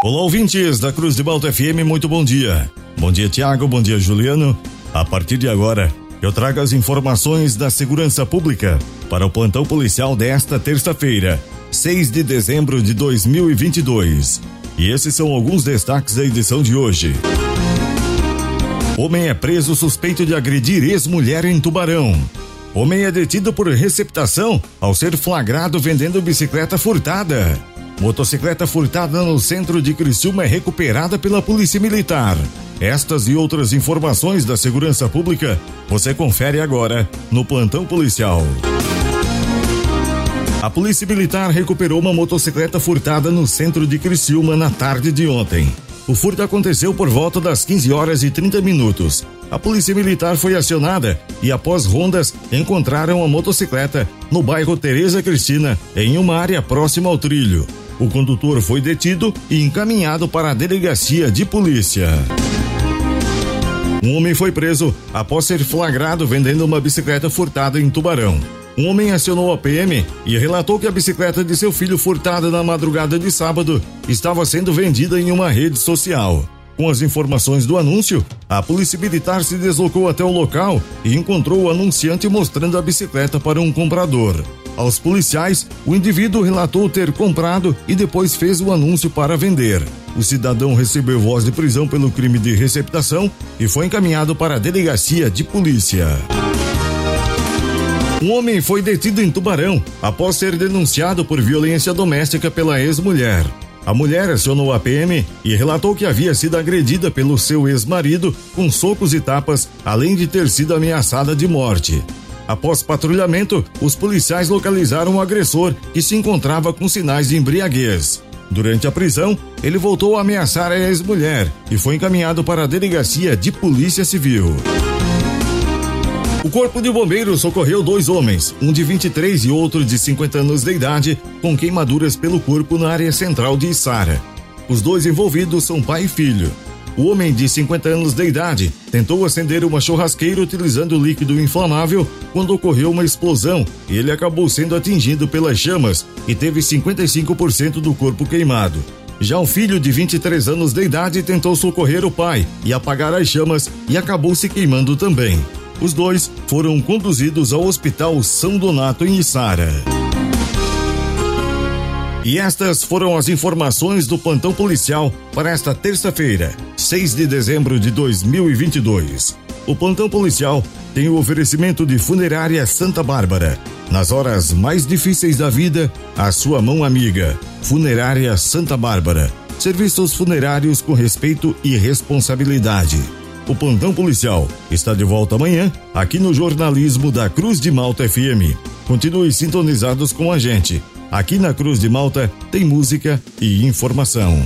Olá, ouvintes da Cruz de Malta FM, muito bom dia. Bom dia, Tiago, bom dia, Juliano. A partir de agora, eu trago as informações da segurança pública para o plantão policial desta terça-feira, 6 de dezembro de 2022. E esses são alguns destaques da edição de hoje. Homem é preso suspeito de agredir ex-mulher em Tubarão. Homem é detido por receptação ao ser flagrado vendendo bicicleta furtada. Motocicleta furtada no centro de Criciúma é recuperada pela Polícia Militar. Estas e outras informações da segurança pública você confere agora no plantão policial. A Polícia Militar recuperou uma motocicleta furtada no centro de Criciúma na tarde de ontem. O furto aconteceu por volta das 15 horas e 30 minutos. A Polícia Militar foi acionada e, após rondas, encontraram a motocicleta no bairro Tereza Cristina, em uma área próxima ao trilho. O condutor foi detido e encaminhado para a delegacia de polícia. Um homem foi preso após ser flagrado vendendo uma bicicleta furtada em Tubarão. Um homem acionou a PM e relatou que a bicicleta de seu filho furtada na madrugada de sábado estava sendo vendida em uma rede social. Com as informações do anúncio, a polícia militar se deslocou até o local e encontrou o anunciante mostrando a bicicleta para um comprador. Aos policiais, o indivíduo relatou ter comprado e depois fez o anúncio para vender. O cidadão recebeu voz de prisão pelo crime de receptação e foi encaminhado para a delegacia de polícia. Um homem foi detido em Tubarão após ser denunciado por violência doméstica pela ex-mulher. A mulher acionou a PM e relatou que havia sido agredida pelo seu ex-marido com socos e tapas, além de ter sido ameaçada de morte. Após patrulhamento, os policiais localizaram o agressor, que se encontrava com sinais de embriaguez. Durante a prisão, ele voltou a ameaçar a ex-mulher e foi encaminhado para a delegacia de Polícia Civil. O Corpo de Bombeiros socorreu dois homens, um de 23 e outro de 50 anos de idade, com queimaduras pelo corpo na área central de Içara. Os dois envolvidos são pai e filho. O homem de 50 anos de idade tentou acender uma churrasqueira utilizando líquido inflamável quando ocorreu uma explosão e ele acabou sendo atingido pelas chamas e teve 55% do corpo queimado. Já o filho de 23 anos de idade tentou socorrer o pai e apagar as chamas e acabou se queimando também. Os dois foram conduzidos ao Hospital São Donato em Içara. E estas foram as informações do plantão policial para esta terça-feira, 6 de dezembro de 2022. O plantão policial tem o oferecimento de Funerária Santa Bárbara. Nas horas mais difíceis da vida, a sua mão amiga. Funerária Santa Bárbara. Serviços funerários com respeito e responsabilidade. O plantão policial está de volta amanhã aqui no jornalismo da Cruz de Malta FM. Continue sintonizados com a gente. Aqui na Cruz de Malta tem música e informação.